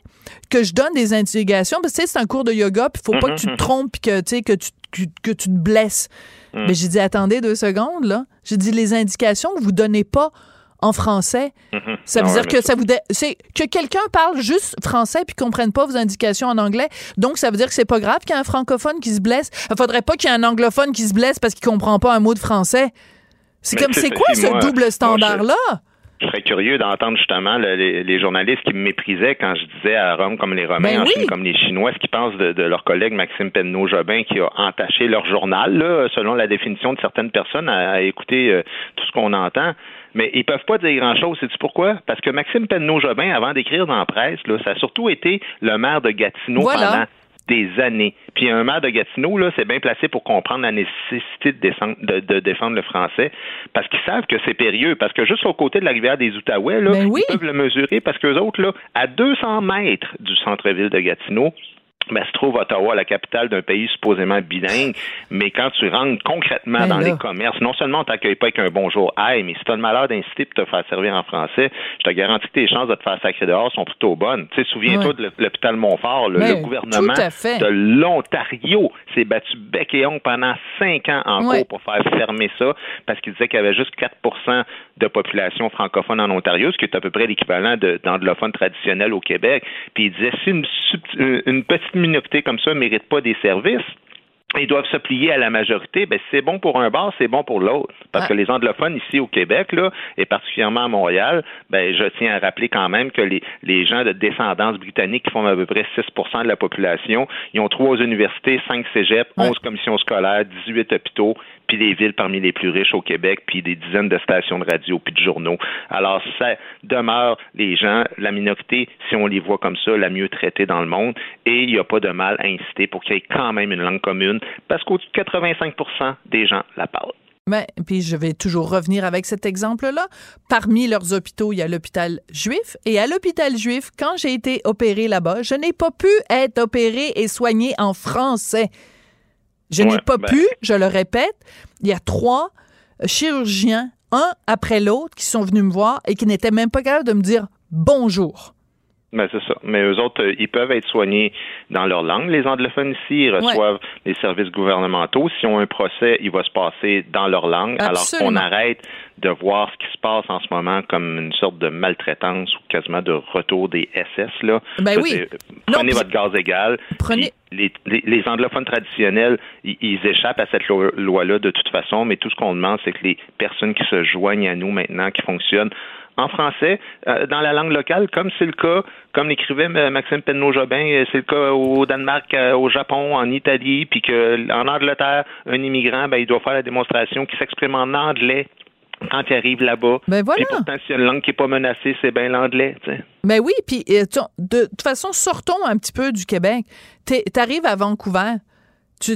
que je donne des indications parce que c'est un cours de yoga puis faut pas que tu te trompes puis que tu que tu que, que tu te blesses. Mais j'ai dit attendez deux secondes là. J'ai dit les indications que vous donnez pas en français. Ça veut dire que ça- ça vous c'est que quelqu'un parle juste français puis comprenne pas vos indications en anglais. Donc ça veut dire que c'est pas grave qu'il y ait un francophone qui se blesse. Il faudrait pas qu'il y ait un anglophone qui se blesse parce qu'il comprend pas un mot de français. C'est comme c'est quoi ce moi- double moi, je- standard là Je serais curieux d'entendre justement le- les, les journalistes qui me méprisaient quand je disais à Rome comme les Romains, Ben en oui. Chine comme les Chinois, ce qu'ils pensent de, de leur collègue Maxime Penneau-Jobin qui a entaché leur journal, là, selon la définition de certaines personnes, à, à écouter euh, tout ce qu'on entend. Mais ils peuvent pas dire grand-chose. Sais-tu pourquoi? Parce que Maxime Penneau-Jobin, avant d'écrire dans la presse, là, ça a surtout été le maire de Gatineau Voilà. Des années. Puis un maire de Gatineau, là, c'est bien placé pour comprendre la nécessité de, descendre- de- de défendre le français, parce qu'ils savent que c'est périlleux. Parce que juste au côté de la rivière des Outaouais, là, Ben oui. ils peuvent le mesurer, parce qu'eux autres, là, à 200 mètres du centre-ville de Gatineau, ben, se trouve Ottawa, la capitale d'un pays supposément bilingue, mais quand tu rentres concrètement Ben dans là. les commerces, non seulement on t'accueille pas avec un bonjour, hey, mais si tu as le malheur d'inciter pour te faire servir en français, je te garantis que tes chances de te faire sacrer dehors sont plutôt bonnes. Tu sais, souviens-toi Ouais. de l'hôpital Montfort, là, Ben, le gouvernement de l'Ontario s'est battu bec et ongle pendant cinq ans en Ouais. cours pour faire fermer ça parce qu'il disait qu'il y avait juste 4% de population francophone en Ontario, ce qui est à peu près l'équivalent d'anglophones traditionnels au Québec. Puis il disait si une, une petite minorité comme ça mérite pas des services, ils doivent se plier à la majorité. Ben, c'est bon pour un bar, c'est bon pour l'autre. Parce que les anglophones ici au Québec, là, et particulièrement à Montréal, ben, je tiens à rappeler quand même que les, les gens de descendance britannique qui font à peu près 6% de la population, ils ont trois universités, cinq cégeps, Ouais. 11 commissions scolaires, 18 hôpitaux, puis des villes parmi les plus riches au Québec, puis des dizaines de stations de radio, puis de journaux. Alors, ça demeure les gens, la minorité, si on les voit comme ça, la mieux traitée dans le monde, et il n'y a pas de mal à inciter pour qu'il y ait quand même une langue commune, parce qu'au-dessus de 85% des gens la parlent. Ben, puis je vais toujours revenir avec cet exemple-là. Parmi leurs hôpitaux, il y a l'hôpital juif. Et à l'hôpital juif, quand j'ai été opéré là-bas, je n'ai pas pu être opéré et soigné en français. Je n'ai pas ben- pu, je le répète, il y a trois chirurgiens, un après l'autre, qui sont venus me voir et qui n'étaient même pas capables de me dire bonjour. Ben, c'est ça. Mais eux autres, euh, ils peuvent être soignés dans leur langue. Les anglophones ici, ils reçoivent les services gouvernementaux. S'ils ont un procès, il va se passer dans leur langue. Absolument. Alors qu'on arrête de voir ce qui se passe en ce moment comme une sorte de maltraitance ou quasiment de retour des SS. Là. Ben oui. Non, Prenez votre gaz égal. Prenez- Les, les, les anglophones traditionnels, ils, ils échappent à cette lo- loi-là de toute façon, mais tout ce qu'on demande, c'est que les personnes qui se joignent à nous maintenant, qui fonctionnent en français, euh, dans la langue locale, comme c'est le cas, comme l'écrivait Maxime Penneau-Jobin, euh, c'est le cas au Danemark, euh, au Japon, en Italie, puis que en Angleterre, un immigrant, ben, il doit faire la démonstration qu'il s'exprime en anglais quand il arrive là-bas. Ben voilà. Puis pourtant, s'il y a une langue qui n'est pas menacée, c'est bien l'anglais. tu sais. Ben oui, puis de toute façon, sortons un petit peu du Québec. Tu arrives à Vancouver. Tu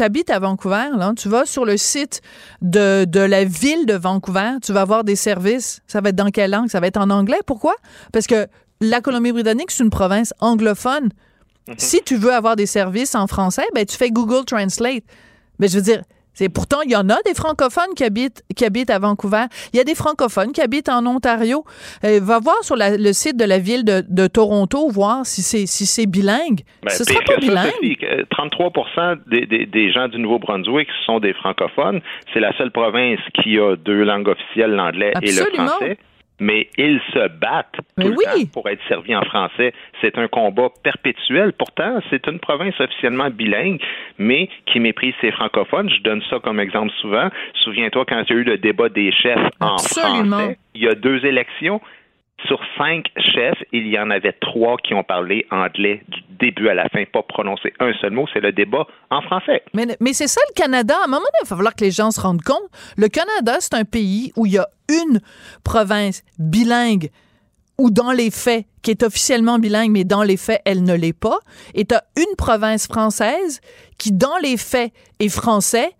habites à Vancouver, là, tu vas sur le site de, de la ville de Vancouver, tu vas avoir des services. Ça va être dans quelle langue? Ça va être en anglais. Pourquoi? Parce que la Colombie-Britannique, c'est une province anglophone. Si tu veux avoir des services en français, ben tu fais Google Translate. Mais je veux dire, c'est pourtant il y en a des francophones qui habitent qui habitent à Vancouver. Il y a des francophones qui habitent en Ontario. Euh, va voir sur la- le site de la ville de, de Toronto voir si c'est si c'est bilingue. Ben, Ce sera pas ça, bilingue. Sophie, que 33 des, des, des gens du Nouveau-Brunswick sont des francophones. C'est la seule province qui a deux langues officielles, l'anglais et le français. Mais ils se battent Mais tout oui. le temps pour être servis en français. C'est un combat perpétuel. Pourtant, c'est une province officiellement bilingue, mais qui méprise ses francophones. Je donne ça comme exemple souvent. Souviens-toi quand il y a eu le débat des chefs en français, il y a deux élections. Sur cinq chefs, il y en avait trois qui ont parlé anglais du début à la fin, pas prononcé un seul mot. C'est le débat en français. Mais, mais c'est ça le Canada. À un moment donné, il va falloir que les gens se rendent compte. Le Canada, c'est un pays où il y a une province bilingue ou dans les faits, qui est officiellement bilingue, mais dans les faits, elle ne l'est pas. Et tu une province française qui, dans les faits, est français,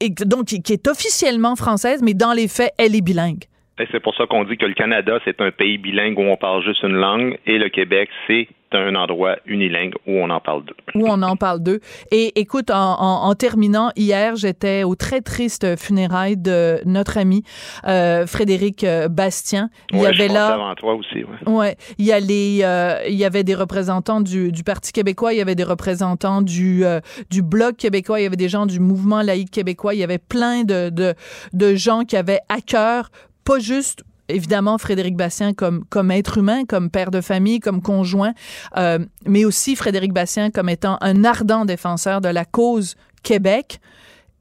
et donc qui est officiellement française, mais dans les faits, elle est bilingue. C'est pour ça qu'on dit que le Canada, c'est un pays bilingue où on parle juste une langue, et le Québec, c'est un endroit unilingue où on en parle d'eux. Où on en parle d'eux. Et écoute, en, terminant, hier, j'étais au très triste funérailles de notre ami euh, Frédéric euh, Bastien. Il y avait là. Avant toi aussi, ouais. ouais. Il y a les, euh, il y avait des représentants du, du, Parti québécois, il y avait des représentants du du Bloc québécois, il y avait des gens du Mouvement laïque québécois, il y avait plein de de, de gens qui avaient à cœur pas juste évidemment Frédéric Bastien comme comme être humain, comme père de famille, comme conjoint, euh, mais aussi Frédéric Bastien comme étant un ardent défenseur de la cause Québec.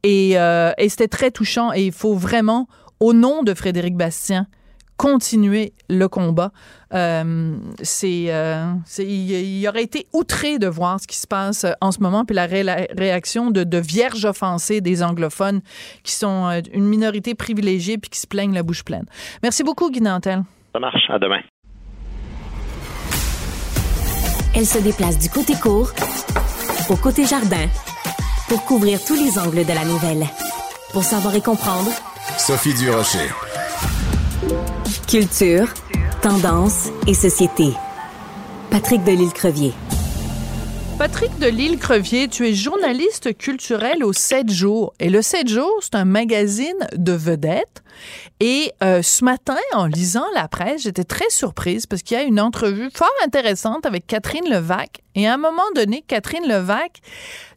Et, euh, et c'était très touchant. Et il faut vraiment, au nom de Frédéric Bastien, continuer le combat. Euh, c'est, euh, il, aurait été outré de voir ce qui se passe euh, en ce moment, puis la, réaction de, de, vierges offensées des anglophones qui sont euh, une minorité privilégiée puis qui se plaignent la bouche pleine. Merci beaucoup, Guy Nantel. Ça marche. À demain. Elle se déplace du côté court au côté jardin pour couvrir tous les angles de la nouvelle. Pour savoir et comprendre, Sophie Durocher. Culture, tendance et société. Patrick Delisle-Crevier. Patrick Delisle-Crevier, tu es journaliste culturel au 7 jours. Et le 7 jours, c'est un magazine de vedettes. Et euh, ce matin, en lisant la presse, j'étais très surprise parce qu'il y a une entrevue fort intéressante avec Catherine Levac. Et à un moment donné, Catherine Levac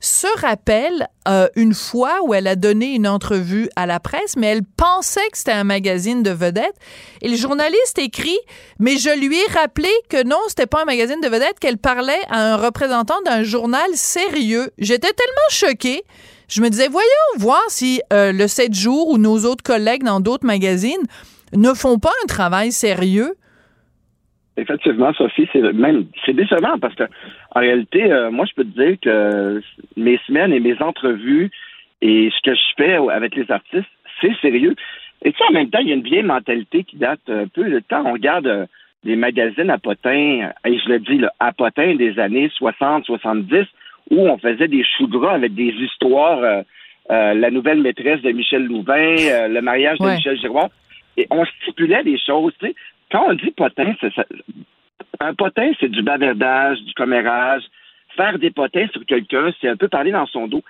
se rappelle euh, une fois où elle a donné une entrevue à la presse, mais elle pensait que c'était un magazine de vedettes. Et le journaliste écrit, mais je lui ai rappelé que non, c'était pas un magazine de vedettes, qu'elle parlait à un représentant d'un journal sérieux. J'étais tellement choquée. Je me disais, voyons voir si euh, le 7 jours ou nos autres collègues dans d'autres magazines ne font pas un travail sérieux. Effectivement, Sophie, c'est même c'est décevant parce que en réalité, euh, moi, je peux te dire que mes semaines et mes entrevues et ce que je fais avec les artistes, c'est sérieux. Et tu sais, en même temps, il y a une vieille mentalité qui date un peu. Le temps, on regarde euh, les magazines à potins, et je le dis, à potins des années 60, 70, où on faisait des choux gras avec des histoires, euh, euh, la nouvelle maîtresse de Michel Louvain, euh, le mariage de Michel Giroir. Et on stipulait des choses, tu sais. Quand on dit potin, ça, un potin, c'est du bavardage, du commérage. Faire des potins sur quelqu'un, c'est un peu parler dans son dos.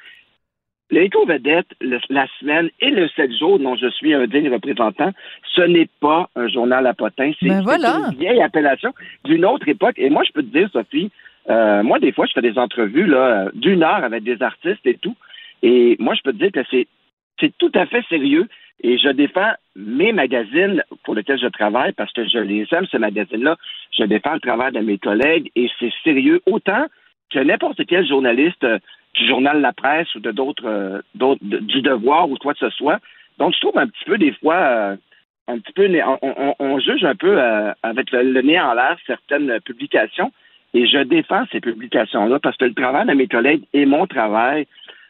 L'éco-vedette, la semaine et le 7 jours dont je suis un digne représentant, ce n'est pas un journal à potins. C'est ben une vieille appellation d'une autre époque. Et moi, je peux te dire, Sophie, euh, moi, des fois, je fais des entrevues là d'une heure avec des artistes et tout. Et moi, je peux te dire que c'est tout à fait sérieux. Et je défends mes magazines pour lesquels je travaille parce que je les aime, ces magazines-là. Je défends le travail de mes collègues et c'est sérieux autant que n'importe quel journaliste euh, du journal La Presse ou de d'autres, euh, du Devoir ou quoi que ce soit. Donc, je trouve un petit peu des fois, un petit peu, on, on, juge un peu avec le nez en l'air certaines publications. Et je défends ces publications-là parce que le travail de mes collègues est mon travail.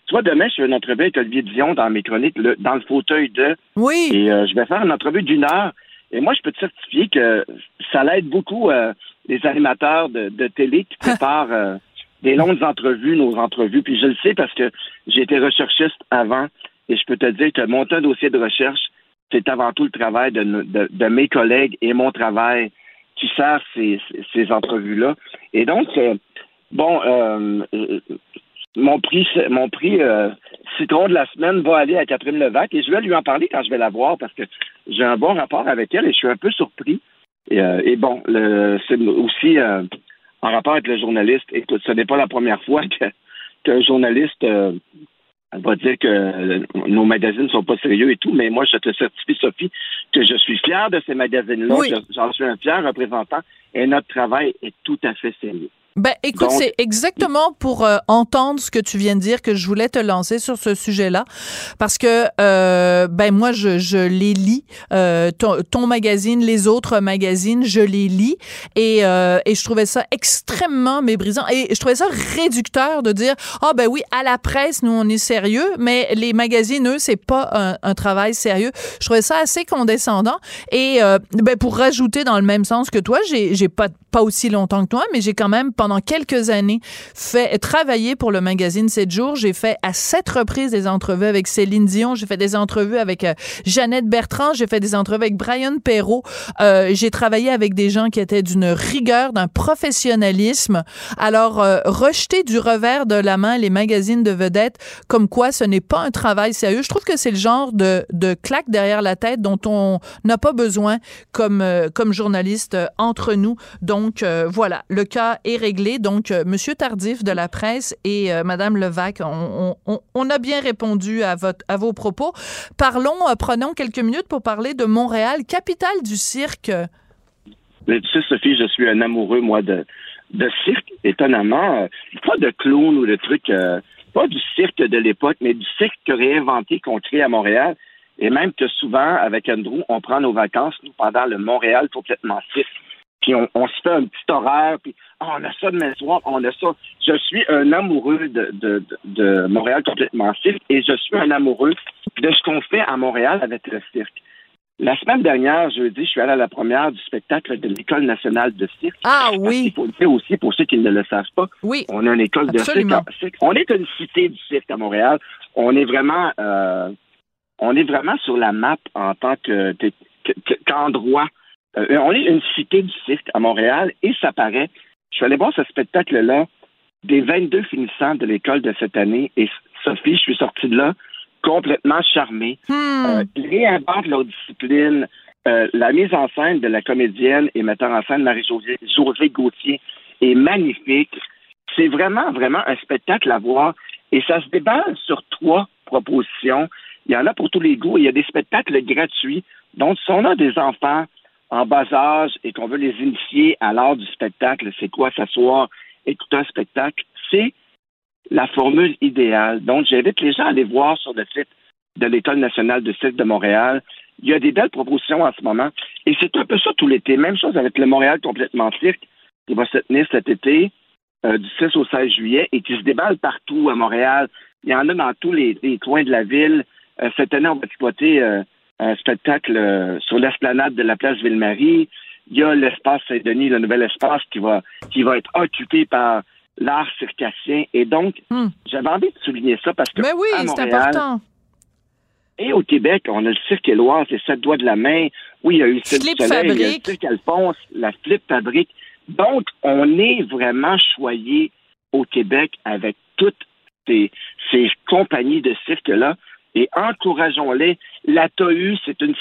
Tu vois, demain, je fais une entrevue avec Olivier Dion dans mes chroniques, dans le fauteuil de. Oui. Et euh, je vais faire une entrevue d'une heure. Et moi, je peux te certifier que ça l'aide beaucoup euh, les animateurs de, télé qui *laughs* préparent euh, des longues entrevues, nos entrevues. Puis je le sais parce que j'ai été recherchiste avant. Et je peux te dire que monter un dossier de recherche, c'est avant tout le travail de, de mes collègues et mon travail qui sert ces, ces entrevues-là. Et donc, euh, bon, euh, mon prix, mon prix euh, citron de la semaine va aller à Catherine Levac et je vais lui en parler quand je vais la voir parce que j'ai un bon rapport avec elle et je suis un peu surpris. Et bon, c'est aussi en rapport avec le journaliste. Écoute, ce n'est pas la première fois qu'un journaliste elle va dire que nos magazines sont pas sérieux et tout, mais moi, je te certifie, Sophie, que je suis fier de ces magazines-là. J'en suis un fier représentant et notre travail est tout à fait sérieux. Ben, écoute, c'est exactement pour euh, entendre ce que tu viens de dire que je voulais te lancer sur ce sujet-là, parce que euh, ben moi je, je les lis, euh, ton, ton, magazine, les autres magazines, je les lis. Et, euh, et je trouvais ça extrêmement méprisant. Et je trouvais ça réducteur de dire ah oh, ben oui à la presse nous on est sérieux, mais les magazines eux c'est pas un, un, travail sérieux. Je trouvais ça assez condescendant. Et euh, ben pour rajouter dans le même sens que toi, j'ai j'ai pas pas aussi longtemps que toi, mais j'ai quand même pendant quelques années fait travailler pour le magazine 7 jours. J'ai fait à sept reprises des entrevues avec Céline Dion. J'ai fait des entrevues avec euh, Jeannette Bertrand. J'ai fait des entrevues avec Brian Perrault. Euh, j'ai travaillé avec des gens qui étaient d'une rigueur, d'un professionnalisme. Alors, euh, rejeter du revers de la main les magazines de vedettes, comme quoi ce n'est pas un travail sérieux, je trouve que c'est le genre de, de claque derrière la tête dont on n'a pas besoin comme, euh, comme journaliste euh, entre nous. Donc, voilà, le cas est réglé donc, euh, Monsieur Tardif de la presse et euh, Madame Levac, on, a bien répondu à, vos propos. Parlons, euh, prenons quelques minutes pour parler de Montréal, capitale du cirque. Tu sais, Sophie, je suis un amoureux, moi, de, de cirque, étonnamment. pas de clown ou de trucs, pas du cirque de l'époque, mais du cirque réinventé qu'on crée à Montréal. Et même que souvent, avec Andrew, on prend nos vacances, nous, pendant le Montréal complètement cirque puis on, on, se fait un petit horaire, puis ah, on a ça demain soir, on a ça. Je suis un amoureux de, de, de, Montréal complètement cirque et je suis un amoureux de ce qu'on fait à Montréal avec le cirque. La semaine dernière, jeudi, je suis allé à la première du spectacle de l'École nationale de cirque. Ah oui. Il faut le dire aussi pour ceux qui ne le savent pas. Oui. On a une école de cirque. On est une cité du cirque à Montréal. On est vraiment, euh, on est vraiment sur la map en tant que qu'endroit. Euh, on est une cité du cirque à Montréal et ça paraît. Je suis allé voir ce spectacle-là des 22 finissants de l'école de cette année et Sophie, je suis sorti de là complètement charmé. Hmm. Euh, ils réinventent leur discipline. Euh, la mise en scène de la comédienne et metteur en scène Marie-Josée José Gauthier est magnifique. C'est vraiment, vraiment un spectacle à voir. Et ça se déballe sur trois propositions. Il y en a pour tous les goûts. Il y a des spectacles gratuits. Donc, si on a des enfants en bas âge et qu'on veut les initier à l'art du spectacle, c'est quoi s'asseoir, écouter un spectacle, c'est la formule idéale. Donc, j'invite les gens à aller voir sur le site de l'École nationale de cirque de Montréal. Il y a des belles propositions en ce moment. Et c'est un peu ça tout l'été. Même chose avec le Montréal complètement cirque qui va se tenir cet été euh, du 6 au 16 juillet et qui se déballe partout à Montréal. Il y en a dans tous les, coins de la ville. Euh, cette année, on va exploiter euh, un spectacle euh, sur l'esplanade de la place Ville-Marie. Il y a l'espace Saint-Denis, le nouvel espace qui va, qui va être occupé par l'art circassien. Et donc, hmm. j'avais envie de souligner ça parce que. Mais oui, c'est important. Et au Québec, on a le cirque Éloise, les sept doigts de la main. Oui, il y a eu le Flip Soleil, le cirque Alphonse, la Flip Fabrique. Donc, on est vraiment choyé au Québec avec toutes ces, ces compagnies de cirque-là et encourageons-les. La TAU, c'est une,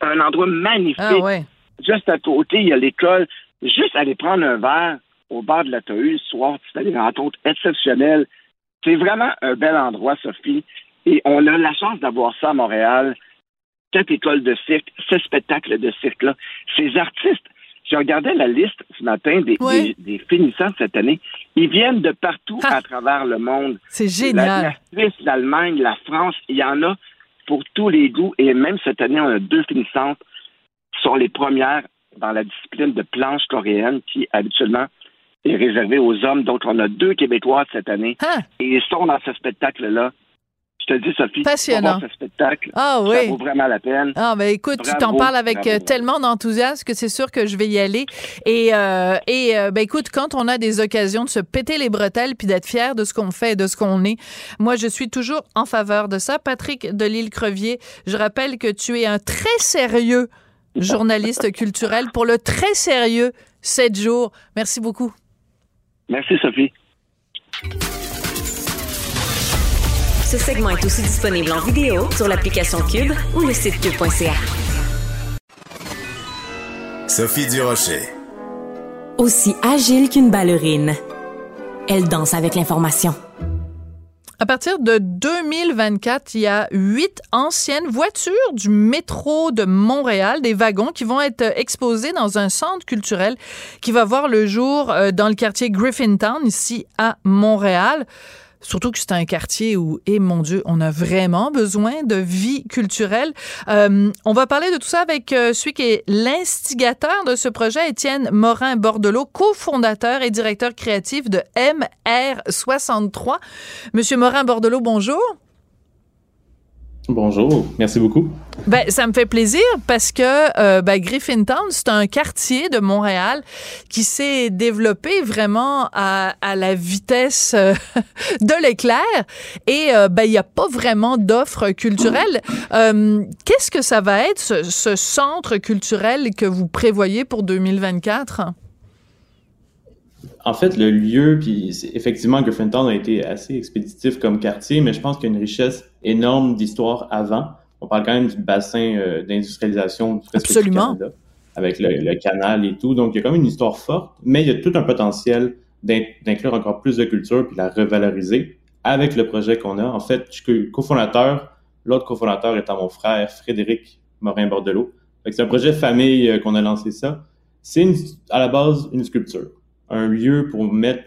un endroit magnifique. Ah Juste à côté, il y a l'école. Juste aller prendre un verre au bar de la TAU le soir, c'est des rencontres exceptionnelles. C'est vraiment un bel endroit, Sophie. Et on a la chance d'avoir ça à Montréal. Cette école de cirque, ce spectacle de cirque-là. Ces artistes, je regardais la liste ce matin des, des, finissants de cette année. Ils viennent de partout ah. à travers le monde. C'est génial. La, Suisse, l'Allemagne, la France, il y en a pour tous les goûts. Et même cette année, on a deux finissantes qui sont les premières dans la discipline de planche coréenne qui habituellement est réservée aux hommes. Donc, on a deux Québécois cette année. Ah. Et ils sont dans ce spectacle-là te dis, Sophie, Passionnant. ce spectacle, ah, oui. ça vaut vraiment la peine. Ah, ben écoute, tu t'en parles avec euh, tellement d'enthousiasme que c'est sûr que je vais y aller. Et, euh, et euh, ben écoute, quand on a des occasions de se péter les bretelles puis d'être fier de ce qu'on fait et de ce qu'on est, moi, je suis toujours en faveur de ça. Patrick de l'île Crevier, je rappelle que tu es un très sérieux journaliste *laughs* culturel pour le très sérieux 7 jours. Merci beaucoup. Merci, Sophie. Ce segment est aussi disponible en vidéo sur l'application Cube ou le site cube.ca. Sophie Durocher. Aussi agile qu'une ballerine, elle danse avec l'information. À partir de 2024, il y a huit anciennes voitures du métro de Montréal, des wagons qui vont être exposés dans un centre culturel qui va voir le jour euh, dans le quartier Griffintown, ici à Montréal. Surtout que c'est un quartier où, et eh, mon Dieu, on a vraiment besoin de vie culturelle. Euh, on va parler de tout ça avec euh, celui qui est l'instigateur de ce projet, Étienne Morin-Bordelot, cofondateur et directeur créatif de MR63. Monsieur Morin-Bordelot, bonjour. Bonjour, merci beaucoup. Ben, ça me fait plaisir parce que euh, ben, Griffintown, c'est un quartier de Montréal qui s'est développé vraiment à, la vitesse euh, *laughs* de l'éclair et euh, ben, il n'y a pas vraiment d'offres culturelles. Euh, qu'est-ce que ça va être, ce centre culturel que vous prévoyez pour 2024? En fait, le lieu, puis effectivement, Griffintown a été assez expéditif comme quartier, mais je pense qu'il y a une richesse énorme d'histoire avant. On parle quand même du bassin euh, d'industrialisation Absolument. Du Canada, avec le, le, canal et tout. Donc, il y a quand même une histoire forte, mais il y a tout un potentiel d'inclure encore plus de culture puis la revaloriser avec le projet qu'on a. En fait, je suis cofondateur. L'autre cofondateur étant mon frère Frédéric Morin-Bordelot. C'est un projet famille euh, qu'on a lancé ça. C'est à la base une sculpture un lieu pour mettre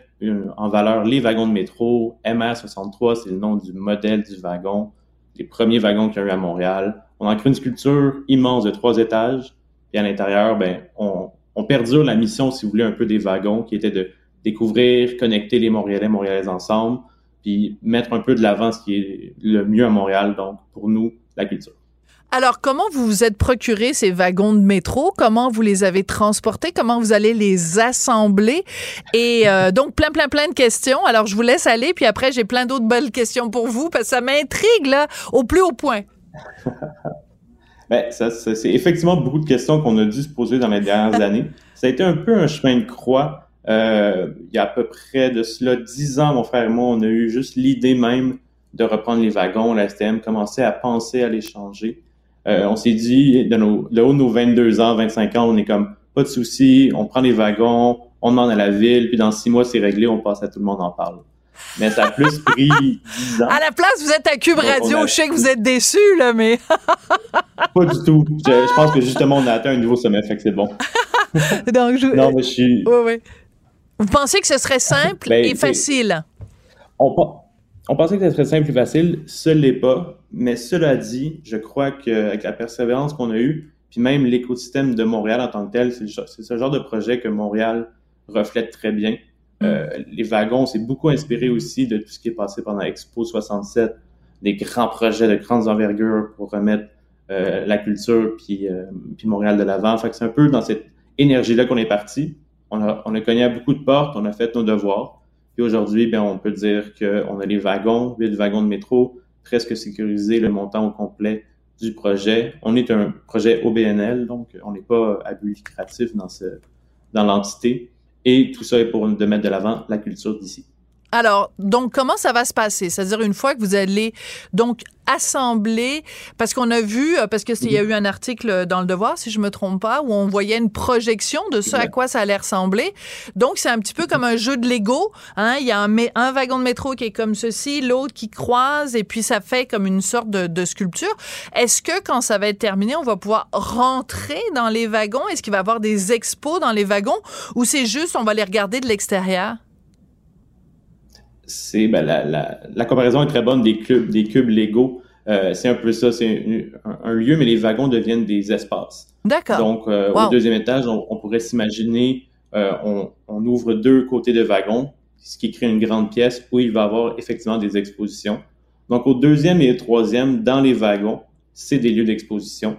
en valeur les wagons de métro. MR63, c'est le nom du modèle du wagon, les premiers wagons qu'il y a eu à Montréal. On a créé une sculpture immense de trois étages. Et à l'intérieur, ben, on, on perdure la mission, si vous voulez, un peu des wagons, qui était de découvrir, connecter les Montréalais, Montréalaises ensemble, puis mettre un peu de l'avant ce qui est le mieux à Montréal, donc pour nous, la culture. Alors, comment vous vous êtes procuré ces wagons de métro? Comment vous les avez transportés? Comment vous allez les assembler? Et euh, donc, plein, plein, plein de questions. Alors, je vous laisse aller, puis après, j'ai plein d'autres belles questions pour vous, parce que ça m'intrigue, là, au plus haut point. *laughs* Bien, ça, c'est effectivement beaucoup de questions qu'on a dû se poser dans les dernières *laughs* années. Ça a été un peu un chemin de croix. Euh, il y a à peu près de cela dix ans, mon frère et moi, on a eu juste l'idée même de reprendre les wagons, la STM, commencer à penser à les changer. Euh, on s'est dit, de, nos, de haut de nos 22 ans, 25 ans, on est comme, pas de souci, on prend les wagons, on demande à la ville, puis dans six mois, c'est réglé, on passe à tout le monde en parle. Mais ça a plus *laughs* pris 10 ans. À la place, vous êtes à Cube Radio, je sais que vous êtes déçus, là, mais... *laughs* pas du tout. Je, pense que justement, on a atteint un nouveau sommet, fait que c'est bon. *laughs* Donc, je... Non, mais je suis... Oui, oui. Vous pensez que ce serait simple ben, et facile? On, on pensait que ce serait simple et facile, ce l'est pas. Mais cela dit, je crois qu'avec la persévérance qu'on a eue, puis même l'écosystème de Montréal en tant que tel, c'est ce genre de projet que Montréal reflète très bien. Mm. Euh, les wagons, c'est beaucoup inspiré aussi de tout ce qui est passé pendant Expo 67, des grands projets de grandes envergures pour remettre euh, la culture puis, euh, puis Montréal de l'avant. Fait que c'est un peu dans cette énergie-là qu'on est parti. On a, on a cogné à beaucoup de portes, on a fait nos devoirs. Aujourd'hui, ben, on peut dire qu'on a les wagons, huit wagons de métro, presque sécurisé le montant au complet du projet. On est un projet OBNL, donc on n'est pas à but lucratif dans, dans l'entité. Et tout ça est pour de mettre de l'avant la culture d'ici. Alors, donc, comment ça va se passer? C'est-à-dire, une fois que vous allez, donc, assembler, parce qu'on a vu, euh, parce qu'il y a eu un article dans Le Devoir, si je me trompe pas, où on voyait une projection de ce à quoi ça allait ressembler. Donc, c'est un petit peu comme un jeu de Lego. Hein? Il y a un, un wagon de métro qui est comme ceci, l'autre qui croise, et puis ça fait comme une sorte de, de sculpture. Est-ce que, quand ça va être terminé, on va pouvoir rentrer dans les wagons? Est-ce qu'il va y avoir des expos dans les wagons? Ou c'est juste, on va les regarder de l'extérieur? C'est ben, la, la, la, comparaison est très bonne des cubes, des cubes Lego. Euh, c'est un peu ça, c'est un, lieu, mais les wagons deviennent des espaces. D'accord. Donc, euh, au deuxième étage, on, on pourrait s'imaginer, euh, on, on, ouvre deux côtés de wagons, ce qui crée une grande pièce où il va y avoir effectivement des expositions. Donc, au deuxième et au troisième, dans les wagons, c'est des lieux d'exposition.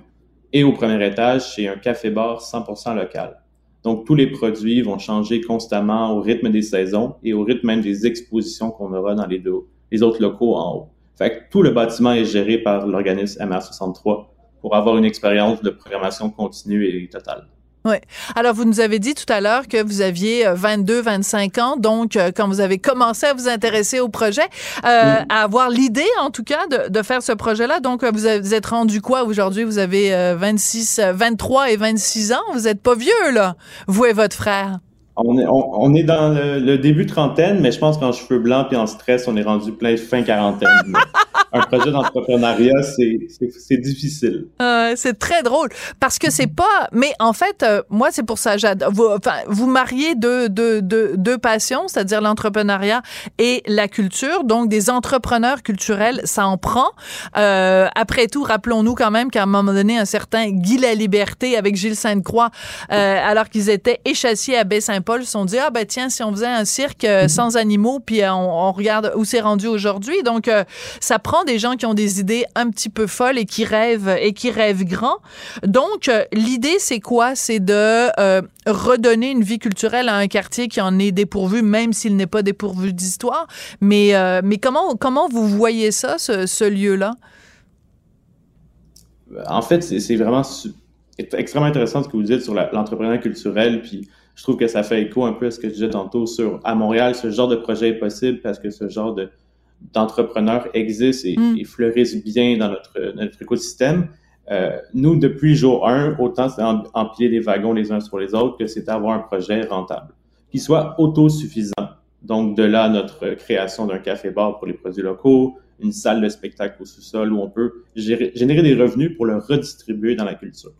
Et au premier étage, c'est un café-bar 100% local. Donc, tous les produits vont changer constamment au rythme des saisons et au rythme même des expositions qu'on aura dans les, deux, les autres locaux en haut. Fait que tout le bâtiment est géré par l'organisme MR63 pour avoir une expérience de programmation continue et totale. Oui. Alors, vous nous avez dit tout à l'heure que vous aviez 22, euh, 25 ans, donc euh, quand vous avez commencé à vous intéresser au projet, euh, à avoir l'idée, en tout cas, de, de faire ce projet-là. Donc, vous, vous êtes rendu quoi aujourd'hui? Vous avez 26, 23 et 26 ans? Vous êtes pas vieux, là, vous et votre frère. On est, on, est dans le, début trentaine, mais je pense qu'en cheveux blancs puis en stress, on est rendu plein fin quarantaine. *laughs* un projet d'entrepreneuriat, c'est difficile. Euh, c'est très drôle parce que c'est pas. Mais en fait, euh, moi, c'est pour ça. Vous, enfin, vous mariez deux, deux, deux, deux passions, c'est-à-dire l'entrepreneuriat et la culture. Donc, des entrepreneurs culturels, ça en prend. Euh, après tout, rappelons-nous quand même qu'à un moment donné, un certain Guy La Liberté avec Gilles Sainte-Croix, euh, alors qu'ils étaient échassiers à Baie-Saint-Paul, se sont dit ah ben tiens, si on faisait un cirque euh, sans animaux, puis on, on regarde où c'est rendu aujourd'hui. Donc, ça prend des gens qui ont des idées un petit peu folles et qui rêvent et qui rêvent grand. Donc, euh, l'idée, c'est quoi? C'est de euh, redonner une vie culturelle à un quartier qui en est dépourvu, même s'il n'est pas dépourvu d'histoire. Mais, euh, mais comment, comment vous voyez ça, ce, lieu-là? En fait, c'est vraiment extrêmement intéressant ce que vous dites sur l'entrepreneuriat culturel. Puis je trouve que ça fait écho un peu à ce que je disais tantôt sur à Montréal, ce genre de projet est possible parce que ce genre de d'entrepreneurs existent mm. et, fleurissent bien dans notre, notre écosystème. Euh, nous, depuis jour 1, autant c'est empiler des wagons les uns sur les autres que c'est avoir un projet rentable, qui soit autosuffisant. Donc, de là, notre création d'un café-bar pour les produits locaux, une salle de spectacle au sous-sol où on peut générer des revenus pour le redistribuer dans la culture.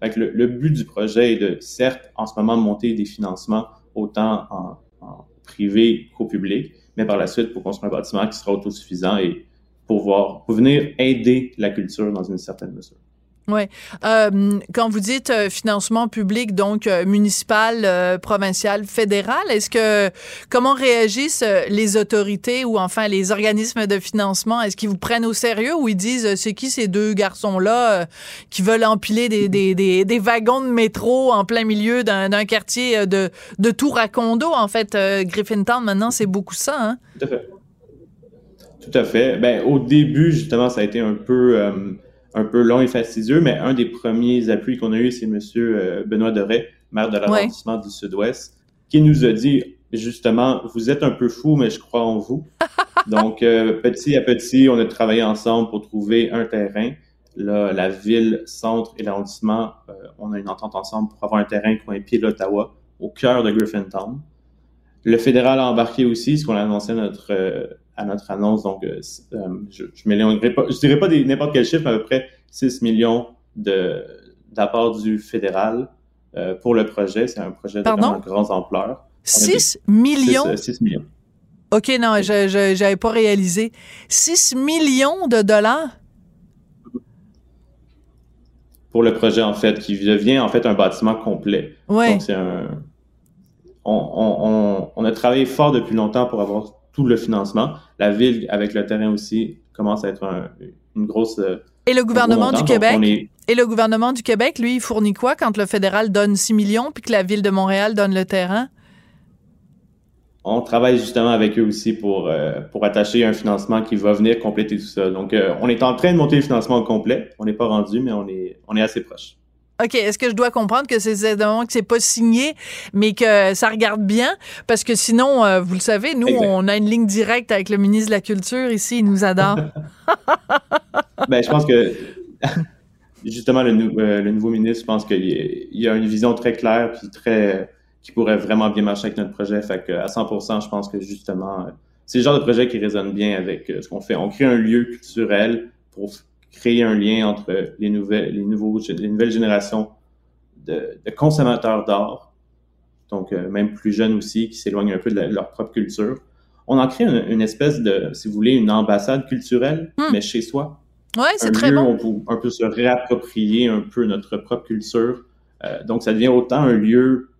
Fait le, le, but du projet est de, certes, en ce moment, monter des financements autant en, en privé qu'au public, mais par la suite pour construire un bâtiment qui sera autosuffisant et pouvoir pour venir aider la culture dans une certaine mesure. Oui. Euh, quand vous dites euh, financement public, donc euh, municipal, provincial, fédéral, est-ce que comment réagissent les autorités ou enfin les organismes de financement? Est-ce qu'ils vous prennent au sérieux ou ils disent c'est qui ces deux garçons-là qui veulent empiler des, wagons de métro en plein milieu d'un quartier de, de tour à condo En fait, Griffintown maintenant c'est beaucoup ça. Hein? Tout à fait. Tout à fait. Ben, au début, justement, ça a été un peu un peu long et fastidieux, mais un des premiers appuis qu'on a eu, c'est M. Euh, Benoît Doré, maire de l'arrondissement du Sud-Ouest, qui nous a dit justement, vous êtes un peu fou, mais je crois en vous. *laughs* Donc, euh, petit à petit, on a travaillé ensemble pour trouver un terrain. Là, la ville, centre et l'arrondissement, euh, on a une entente ensemble pour avoir un terrain coin pied d'Ottawa, au cœur de Griffintown. Le fédéral a embarqué aussi, ce qu'on a annoncé à notre à notre annonce. Donc, euh, euh, je ne pas, je dirais pas n'importe quel chiffre, mais à peu près 6 millions d'apport du fédéral euh, pour le projet. C'est un projet de grande ampleur. 6 millions? 6, millions. OK, non, je n'avais pas réalisé. 6 millions de dollars? Pour le projet, en fait, qui devient en fait un bâtiment complet. Ouais. Donc, c'est un. On, on, a travaillé fort depuis longtemps pour avoir le financement. La ville, avec le terrain aussi, commence à être une grosse... Euh, et le gouvernement du Québec? Et le gouvernement du Québec, lui, il fournit quoi quand le fédéral donne 6 millions puis que la ville de Montréal donne le terrain? On travaille justement avec eux aussi pour, euh, pour attacher un financement qui va venir compléter tout ça. Donc, euh, on est en train de monter le financement au complet. On n'est pas rendu, mais on est, on est assez proche. OK, est-ce que je dois comprendre que c'est que c'est pas signé, mais que ça regarde bien? Parce que sinon, euh, vous le savez, nous, on a une ligne directe avec le ministre de la Culture ici, il nous adore. *laughs* ben, je pense que *laughs* justement, le, euh, le, nouveau ministre, je pense qu'il y a une vision très claire puis très qui pourrait vraiment bien marcher avec notre projet. Fait que à 100 je pense que justement, euh, c'est le genre de projet qui résonne bien avec ce qu'on fait. On crée un lieu culturel pour créer un lien entre les nouvelles, les nouveaux, les nouvelles générations de, consommateurs d'art, donc euh, même plus jeunes aussi, qui s'éloignent un peu de, leur propre culture. On en crée une, espèce de, si vous voulez, une ambassade culturelle, hmm. mais chez soi. Oui, c'est très bon. Où on peut se réapproprier un peu notre propre culture. Euh, donc, ça devient autant un lieu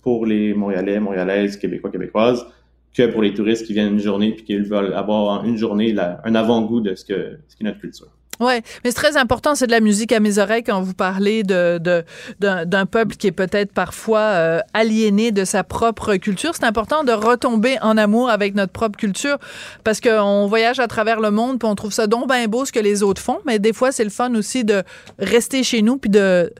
pour les Montréalais, Montréalaises, Québécois, Québécoises, que pour les touristes qui viennent une journée puis qui veulent avoir en une journée un avant-goût de ce que ce qu'est notre culture. Ouais, mais c'est très important, c'est de la musique à mes oreilles quand vous parlez de, d'un, peuple qui est peut-être parfois euh, aliéné de sa propre culture. C'est important de retomber en amour avec notre propre culture parce qu'on voyage à travers le monde puis on trouve ça donc beau ce que les autres font, mais des fois c'est le fun aussi de rester chez nous puis de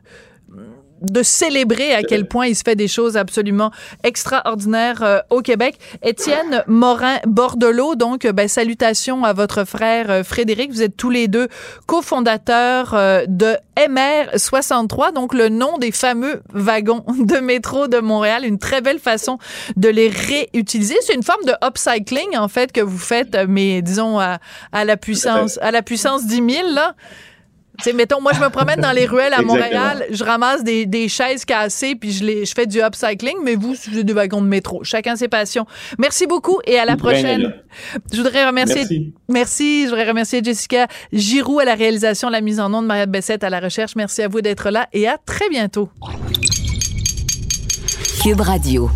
de célébrer à quel point il se fait des choses absolument extraordinaires euh, au Québec. Étienne Morin-Bordelot, donc, ben, salutations à votre frère euh, Frédéric. Vous êtes tous les deux cofondateurs euh, de MR63, donc le nom des fameux wagons de métro de Montréal. Une très belle façon de les réutiliser. C'est une forme de upcycling, en fait, que vous faites, mais disons à, à la puissance, à la puissance 10 000, là sais, mettons, moi, je me promène dans les ruelles à *laughs* Montréal, je ramasse des, des, chaises cassées, puis je, les, je fais du upcycling, mais vous, c'est des wagons de métro. Chacun ses passions. Merci beaucoup et à la prochaine. Je voudrais remercier. Merci. merci. Je voudrais remercier Jessica Giroux à la réalisation, la mise en nom de Maria Bessette à la recherche. Merci à vous d'être là et à très bientôt. Cube Radio.